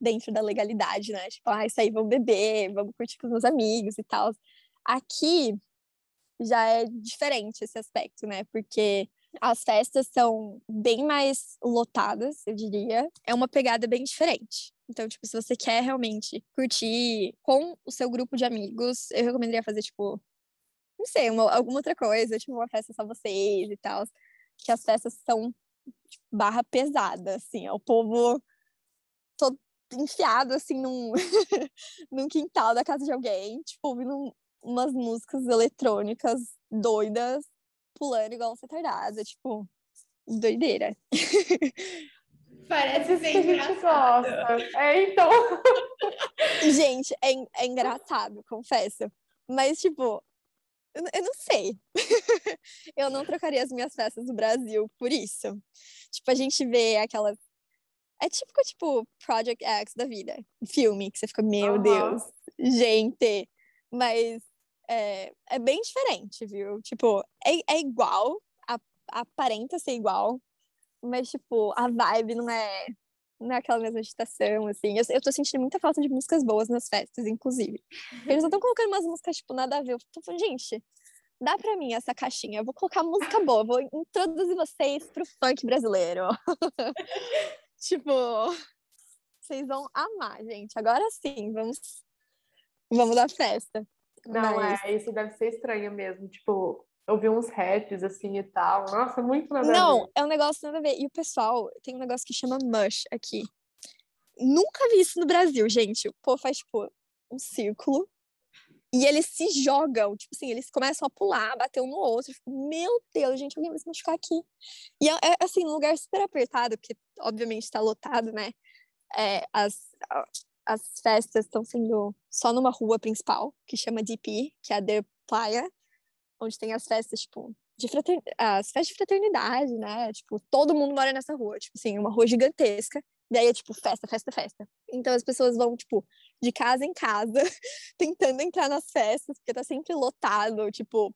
dentro da legalidade, né? Tipo, ai, ah, sair, vamos beber, vamos curtir com os meus amigos e tal. Aqui já é diferente esse aspecto, né? Porque as festas são bem mais lotadas, eu diria. É uma pegada bem diferente. Então, tipo, se você quer realmente curtir com o seu grupo de amigos, eu recomendaria fazer, tipo, não sei, uma, alguma outra coisa, tipo uma festa só vocês e tal. Que as festas são tipo, barra pesada, assim, é o povo todo enfiado, assim, num, num quintal da casa de alguém, tipo, ouvindo umas músicas eletrônicas doidas, pulando igual retardada, tipo, doideira. Parece ser que a gente gosta. É, então. gente, é, é engraçado, confesso. Mas, tipo, eu, eu não sei. eu não trocaria as minhas festas do Brasil por isso. Tipo, a gente vê aquelas. É típico, tipo, Project X da vida. Filme, que você fica, meu uhum. Deus, gente. Mas é, é bem diferente, viu? Tipo, é, é igual, aparenta ser igual, mas, tipo, a vibe não é, não é aquela mesma agitação, assim. Eu, eu tô sentindo muita falta de músicas boas nas festas, inclusive. Eles não estão colocando umas músicas, tipo, nada a ver. Eu tô falando, gente, dá pra mim essa caixinha. Eu vou colocar música boa, vou introduzir vocês pro funk brasileiro. tipo, vocês vão amar, gente. Agora sim, vamos, vamos dar festa. Não, Mas... é, isso deve ser estranho mesmo. Tipo, ouvir uns raps assim e tal. Nossa, muito nada Não, é um negócio nada a ver. E o pessoal tem um negócio que chama mush aqui. Nunca vi isso no Brasil, gente. O povo faz, tipo, um círculo e eles se jogam, tipo assim, eles começam a pular, bater um no outro. Meu Deus, gente, alguém vai se machucar aqui. E é, é assim, um lugar super apertado, porque obviamente está lotado, né? É, as, as festas estão sendo só numa rua principal, que chama DP, que é a The Playa, onde tem as festas, tipo, de fratern... as festas de fraternidade, né? Tipo, todo mundo mora nessa rua, tipo assim, uma rua gigantesca. Daí é tipo festa, festa, festa. Então as pessoas vão, tipo, de casa em casa, tentando entrar nas festas, porque tá sempre lotado, tipo,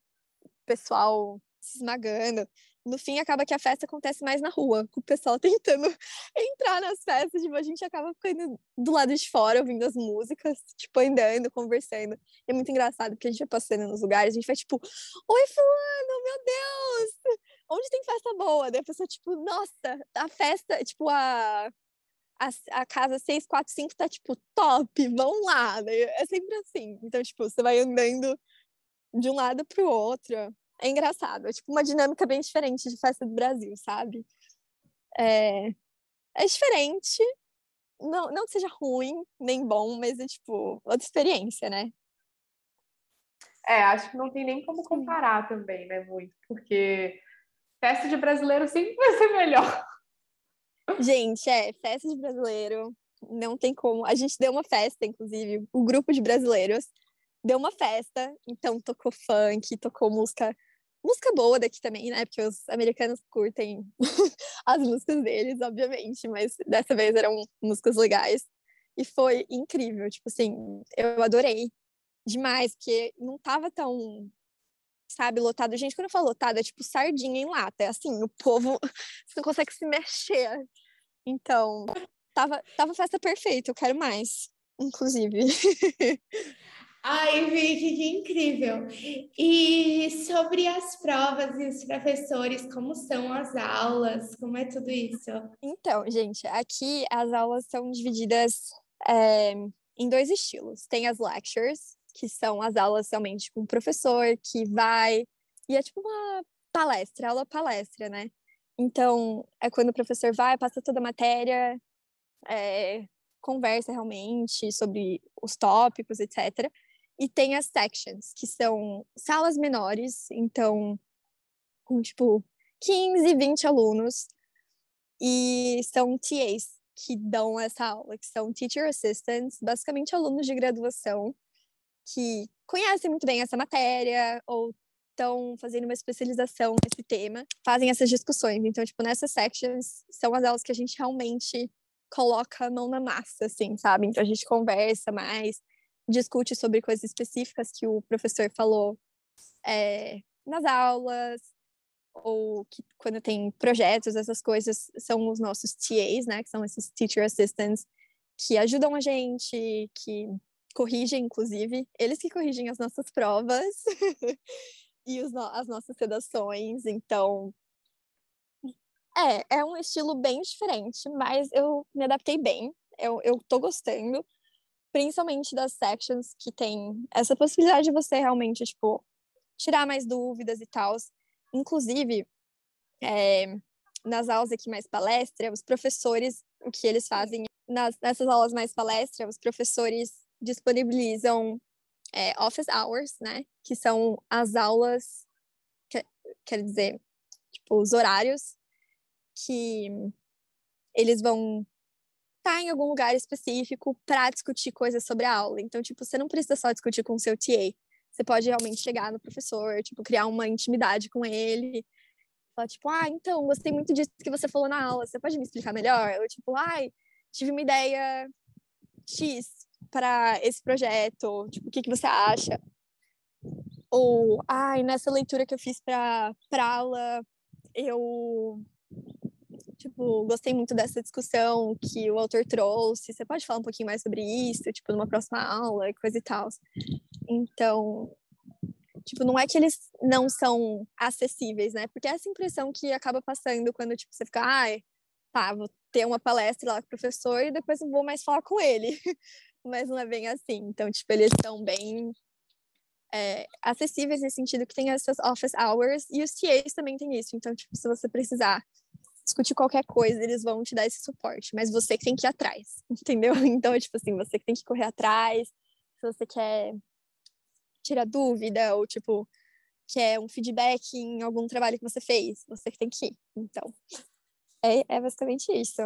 pessoal se esmagando no fim acaba que a festa acontece mais na rua, com o pessoal tentando entrar nas festas, tipo, a gente acaba ficando do lado de fora, ouvindo as músicas, tipo, andando, conversando. E é muito engraçado, porque a gente vai passando nos lugares, a gente vai tipo, oi fulano, meu Deus! Onde tem festa boa? Daí a pessoa, tipo, nossa, a festa, tipo, a, a, a casa 645 tá, tipo, top, vamos lá! É sempre assim. Então, tipo, você vai andando de um lado pro outro é engraçado. É tipo uma dinâmica bem diferente de festa do Brasil, sabe? É, é diferente. Não, não que seja ruim, nem bom, mas é tipo outra experiência, né? É, acho que não tem nem como comparar também, né, muito, porque festa de brasileiro sempre vai ser melhor. Gente, é, festa de brasileiro, não tem como. A gente deu uma festa, inclusive, o grupo de brasileiros deu uma festa, então tocou funk, tocou música música boa daqui também, né? Porque os americanos curtem as músicas deles, obviamente, mas dessa vez eram músicas legais. E foi incrível, tipo assim, eu adorei demais, porque não tava tão, sabe, lotado. Gente, quando eu falo lotado, é tipo sardinha em lata, é assim, o povo não consegue se mexer. Então, tava, tava festa perfeita, eu quero mais, inclusive. Ai, Vicky, que incrível! E sobre as provas e os professores, como são as aulas? Como é tudo isso? Então, gente, aqui as aulas são divididas é, em dois estilos. Tem as lectures, que são as aulas realmente com o professor que vai e é tipo uma palestra, aula palestra, né? Então, é quando o professor vai, passa toda a matéria, é, conversa realmente sobre os tópicos, etc. E tem as sections, que são salas menores, então, com tipo 15, 20 alunos. E são TAs que dão essa aula, que são Teacher Assistants, basicamente alunos de graduação que conhecem muito bem essa matéria ou estão fazendo uma especialização nesse tema, fazem essas discussões. Então, tipo, nessas sections são as aulas que a gente realmente coloca a mão na massa, assim, sabe? Então a gente conversa mais, discute sobre coisas específicas que o professor falou é, nas aulas, ou que quando tem projetos, essas coisas são os nossos TAs, né, que são esses Teacher Assistants, que ajudam a gente, que corrigem, inclusive, eles que corrigem as nossas provas e as nossas redações, então... É, é um estilo bem diferente, mas eu me adaptei bem, eu, eu tô gostando principalmente das sections que tem essa possibilidade de você realmente, tipo, tirar mais dúvidas e tal. Inclusive, é, nas aulas aqui mais palestra, os professores, o que eles fazem nas, nessas aulas mais palestra, os professores disponibilizam é, office hours, né? Que são as aulas, que, quer dizer, tipo, os horários que eles vão estar tá em algum lugar específico para discutir coisas sobre a aula. Então, tipo, você não precisa só discutir com o seu TA. Você pode realmente chegar no professor, tipo, criar uma intimidade com ele. Falar, tipo, ah, então, gostei muito disso que você falou na aula, você pode me explicar melhor? Ou, tipo, ai, tive uma ideia X para esse projeto, tipo, o que, que você acha? Ou, ai, nessa leitura que eu fiz para aula, eu tipo, gostei muito dessa discussão que o autor trouxe. Você pode falar um pouquinho mais sobre isso, tipo, numa próxima aula e coisa e tal. Então, tipo, não é que eles não são acessíveis, né? Porque é essa impressão que acaba passando quando, tipo, você fica, ai, tá, vou ter uma palestra lá com o professor e depois não vou mais falar com ele. Mas não é bem assim. Então, tipo, eles são bem é, acessíveis nesse sentido que tem essas office hours e os TAs também tem isso. Então, tipo, se você precisar discutir qualquer coisa, eles vão te dar esse suporte, mas você que tem que ir atrás, entendeu? Então, é tipo assim, você que tem que correr atrás, se você quer tirar dúvida ou, tipo, quer um feedback em algum trabalho que você fez, você que tem que ir. Então, é, é basicamente isso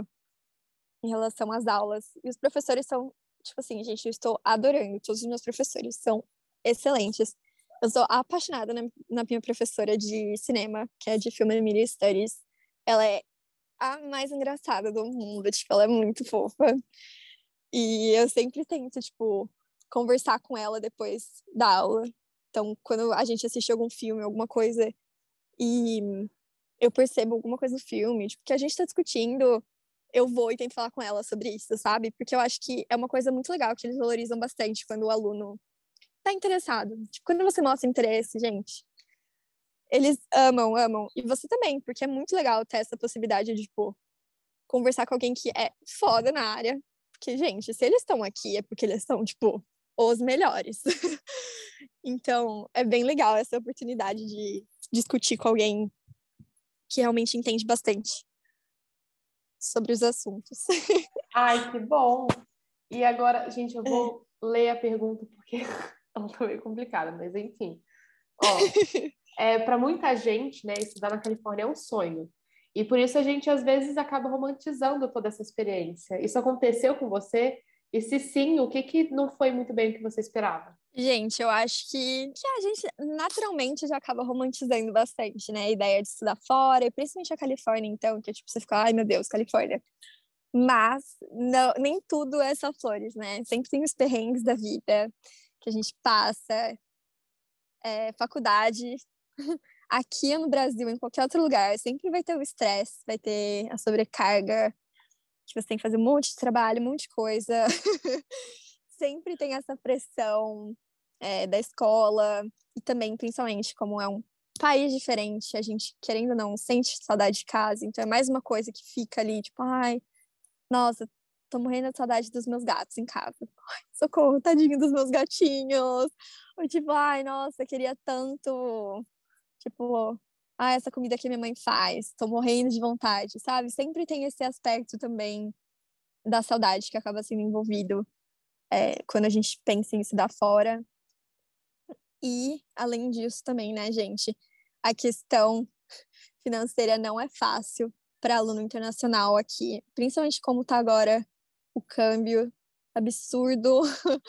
em relação às aulas. E os professores são, tipo assim, gente, eu estou adorando, todos os meus professores são excelentes. Eu sou apaixonada na, na minha professora de cinema, que é de Film and Media Studies. Ela é a mais engraçada do mundo, tipo, ela é muito fofa. E eu sempre tento, tipo, conversar com ela depois da aula. Então, quando a gente assiste algum filme, alguma coisa, e eu percebo alguma coisa no filme, tipo, que a gente tá discutindo, eu vou e tento falar com ela sobre isso, sabe? Porque eu acho que é uma coisa muito legal que eles valorizam bastante quando o aluno tá interessado. Tipo, quando você mostra interesse, gente, eles amam, amam. E você também, porque é muito legal ter essa possibilidade de, tipo, conversar com alguém que é foda na área. Porque, gente, se eles estão aqui é porque eles são, tipo, os melhores. então, é bem legal essa oportunidade de discutir com alguém que realmente entende bastante sobre os assuntos. Ai, que bom! E agora, gente, eu vou é. ler a pergunta porque ela tá meio complicada, mas enfim. Ó, é, para muita gente, né, estudar na Califórnia é um sonho. E por isso a gente às vezes acaba romantizando toda essa experiência. Isso aconteceu com você? E se sim, o que, que não foi muito bem o que você esperava? Gente, eu acho que, que a gente naturalmente já acaba romantizando bastante, né? A ideia de estudar fora, e principalmente a Califórnia, então, que tipo, você fica, ai meu Deus, Califórnia. Mas não, nem tudo é só flores, né? Sempre tem os perrengues da vida que a gente passa. É, faculdade, aqui no Brasil, em qualquer outro lugar, sempre vai ter o estresse, vai ter a sobrecarga, que você tem que fazer um monte de trabalho, um monte de coisa. sempre tem essa pressão é, da escola e também, principalmente, como é um país diferente, a gente, querendo ou não, sente saudade de casa, então é mais uma coisa que fica ali, tipo, ai, nossa, tô morrendo de saudade dos meus gatos em casa. Ai, socorro, tadinho dos meus gatinhos. Ou tipo, ai, nossa, queria tanto, tipo, ah, essa comida que minha mãe faz, tô morrendo de vontade, sabe? Sempre tem esse aspecto também da saudade que acaba sendo envolvido é, quando a gente pensa em estudar fora. E, além disso, também, né, gente, a questão financeira não é fácil para aluno internacional aqui, principalmente como está agora o câmbio absurdo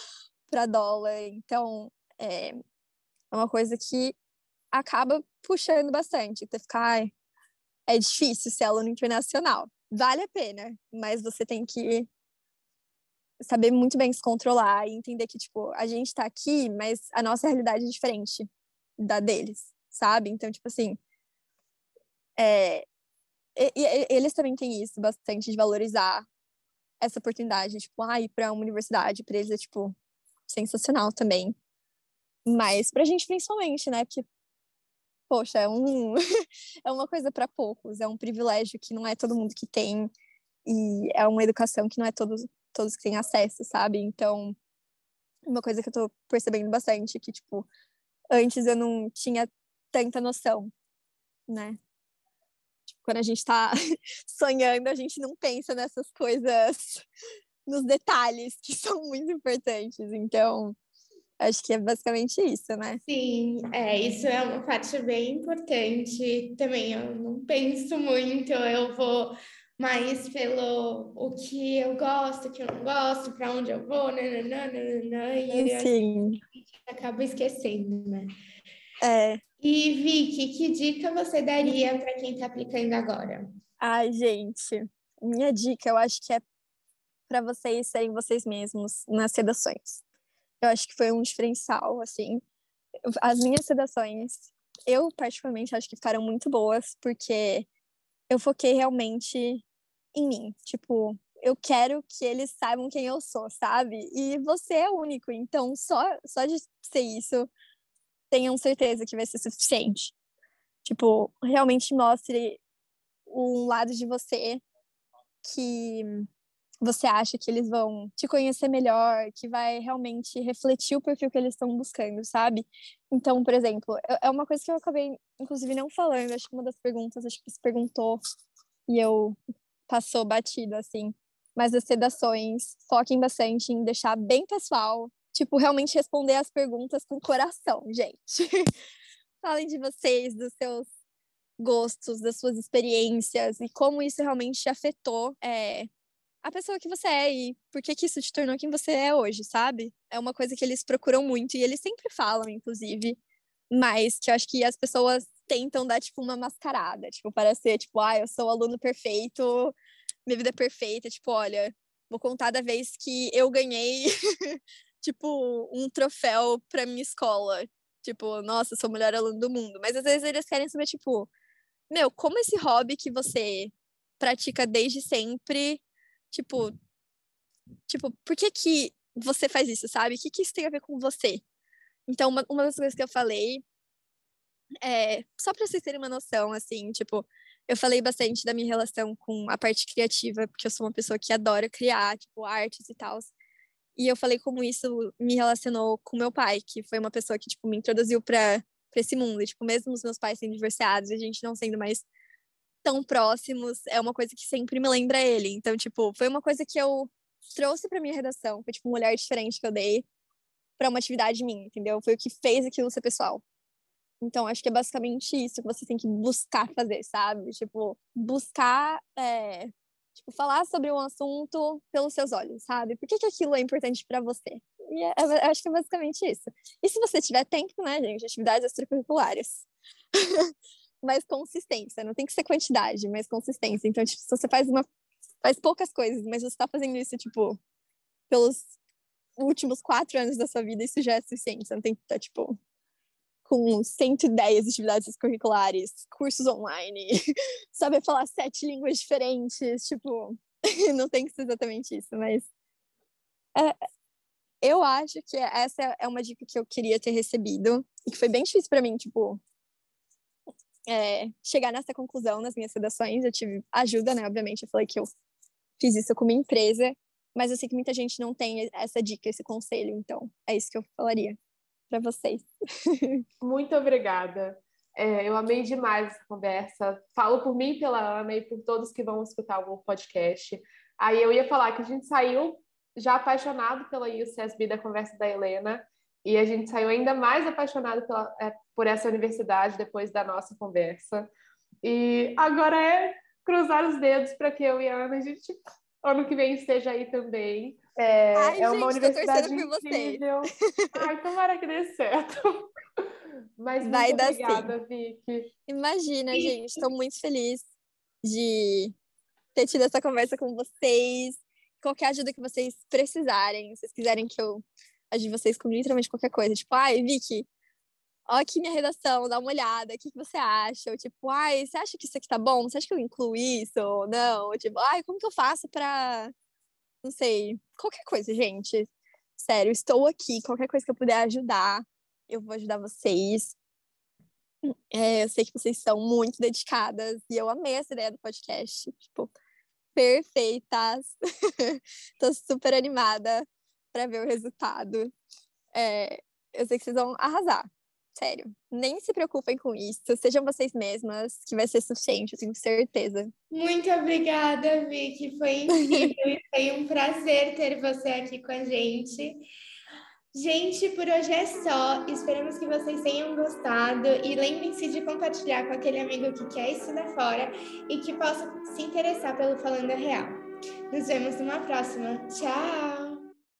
para dólar. Então, é, é uma coisa que acaba puxando bastante. Você fica, ai, é difícil ser aluno internacional. Vale a pena, mas você tem que saber muito bem se controlar e entender que, tipo, a gente tá aqui, mas a nossa realidade é diferente da deles, sabe? Então, tipo assim, é, e, e, eles também têm isso bastante de valorizar essa oportunidade, tipo, ah, ir para uma universidade, para eles é, tipo, sensacional também. Mas pra gente principalmente, né? Porque, poxa, é, um, é uma coisa para poucos, é um privilégio que não é todo mundo que tem, e é uma educação que não é todos, todos que têm acesso, sabe? Então, uma coisa que eu tô percebendo bastante, que, tipo, antes eu não tinha tanta noção, né? quando a gente está sonhando, a gente não pensa nessas coisas, nos detalhes que são muito importantes. Então, acho que é basicamente isso, né? Sim, é, isso é uma parte bem importante. Também eu não penso muito, eu vou mais pelo o que eu gosto, o que eu não gosto, para onde eu vou, nananã, nananã, e Sim. a gente acaba esquecendo, né? É. E Vicky, que dica você daria para quem está aplicando agora? Ai, gente, minha dica eu acho que é para vocês serem vocês mesmos nas sedações. Eu acho que foi um diferencial, assim. As minhas sedações, eu particularmente acho que ficaram muito boas, porque eu foquei realmente em mim. Tipo, eu quero que eles saibam quem eu sou, sabe? E você é único, então só, só de ser isso, tenham certeza que vai ser suficiente. Tipo, realmente mostre um lado de você que você acha que eles vão te conhecer melhor, que vai realmente refletir o perfil que eles estão buscando, sabe? Então, por exemplo, é uma coisa que eu acabei, inclusive, não falando, acho que uma das perguntas, acho que se perguntou e eu passou batido, assim. Mas as sedações, foquem bastante em deixar bem pessoal, tipo, realmente responder as perguntas com coração, gente. Falem de vocês, dos seus gostos, das suas experiências e como isso realmente te afetou é, a pessoa que você é e por que, que isso te tornou quem você é hoje, sabe? É uma coisa que eles procuram muito e eles sempre falam, inclusive, mas que eu acho que as pessoas tentam dar, tipo, uma mascarada, tipo, para ser, tipo, ah, eu sou o aluno perfeito, minha vida é perfeita, tipo, olha, vou contar da vez que eu ganhei, tipo, um troféu pra minha escola, tipo, nossa, sou o melhor aluno do mundo, mas às vezes eles querem saber, tipo, meu, como esse hobby que você pratica desde sempre Tipo, tipo, por que que você faz isso, sabe? O que que isso tem a ver com você? Então, uma, uma das coisas que eu falei é, só para vocês terem uma noção, assim, tipo, eu falei bastante da minha relação com a parte criativa, porque eu sou uma pessoa que adora criar, tipo, artes e tal. E eu falei como isso me relacionou com meu pai, que foi uma pessoa que, tipo, me introduziu para esse mundo. E, tipo, mesmo os meus pais sendo divorciados, a gente não sendo mais tão próximos, é uma coisa que sempre me lembra ele. Então, tipo, foi uma coisa que eu trouxe para minha redação, foi tipo um olhar diferente que eu dei para uma atividade minha, entendeu? Foi o que fez aquilo ser pessoal. Então, acho que é basicamente isso que você tem que buscar fazer, sabe? Tipo, buscar, é, tipo, falar sobre um assunto pelos seus olhos, sabe? Por que, que aquilo é importante para você? E é, eu acho que é basicamente isso. E se você tiver tempo, né, gente? Atividades extracurriculares. mais consistência. Não tem que ser quantidade, mas consistência. Então, tipo, se você faz uma faz poucas coisas, mas você está fazendo isso, tipo, pelos últimos quatro anos da sua vida, isso já é suficiente. Você não tem que estar, tipo, com 110 atividades curriculares, cursos online, saber falar sete línguas diferentes, tipo, não tem que ser exatamente isso, mas é, eu acho que essa é uma dica que eu queria ter recebido e que foi bem difícil para mim, tipo, é, chegar nessa conclusão nas minhas redações. Eu tive ajuda, né? Obviamente, eu falei que eu fiz isso com uma empresa, mas eu sei que muita gente não tem essa dica, esse conselho, então é isso que eu falaria para vocês. Muito obrigada. É, eu amei demais essa conversa. Falo por mim, pela Ana e por todos que vão escutar o podcast. Aí eu ia falar que a gente saiu já apaixonado pela UCSB da conversa da Helena e a gente saiu ainda mais apaixonado pela, é, por essa universidade depois da nossa conversa. E agora é cruzar os dedos para que eu e a Ana, a gente, ano que vem, esteja aí também. É, Ai, é gente, uma universidade incrível. Ai, tomara que dê certo. Mas Vai muito dar obrigada, sim. Vicky. Imagina, gente, estou muito feliz de ter tido essa conversa com vocês. Qualquer ajuda que vocês precisarem, se vocês quiserem que eu ajude vocês com literalmente qualquer coisa. Tipo, ai, Vicky, ó aqui minha redação, dá uma olhada, o que, que você acha? Ou tipo, ai, você acha que isso aqui tá bom? Você acha que eu incluo isso ou não? Ou tipo, ai, como que eu faço pra. Não sei, qualquer coisa, gente. Sério, estou aqui. Qualquer coisa que eu puder ajudar, eu vou ajudar vocês. É, eu sei que vocês são muito dedicadas e eu amei essa ideia do podcast. Tipo, perfeitas. Tô super animada para ver o resultado. É, eu sei que vocês vão arrasar. Sério, nem se preocupem com isso. Sejam vocês mesmas, que vai ser suficiente, eu tenho certeza. Muito obrigada, Vicky. Foi incrível e foi um prazer ter você aqui com a gente. Gente, por hoje é só. Esperamos que vocês tenham gostado e lembrem-se de compartilhar com aquele amigo que quer estudar fora e que possa se interessar pelo Falando Real. Nos vemos numa próxima. Tchau!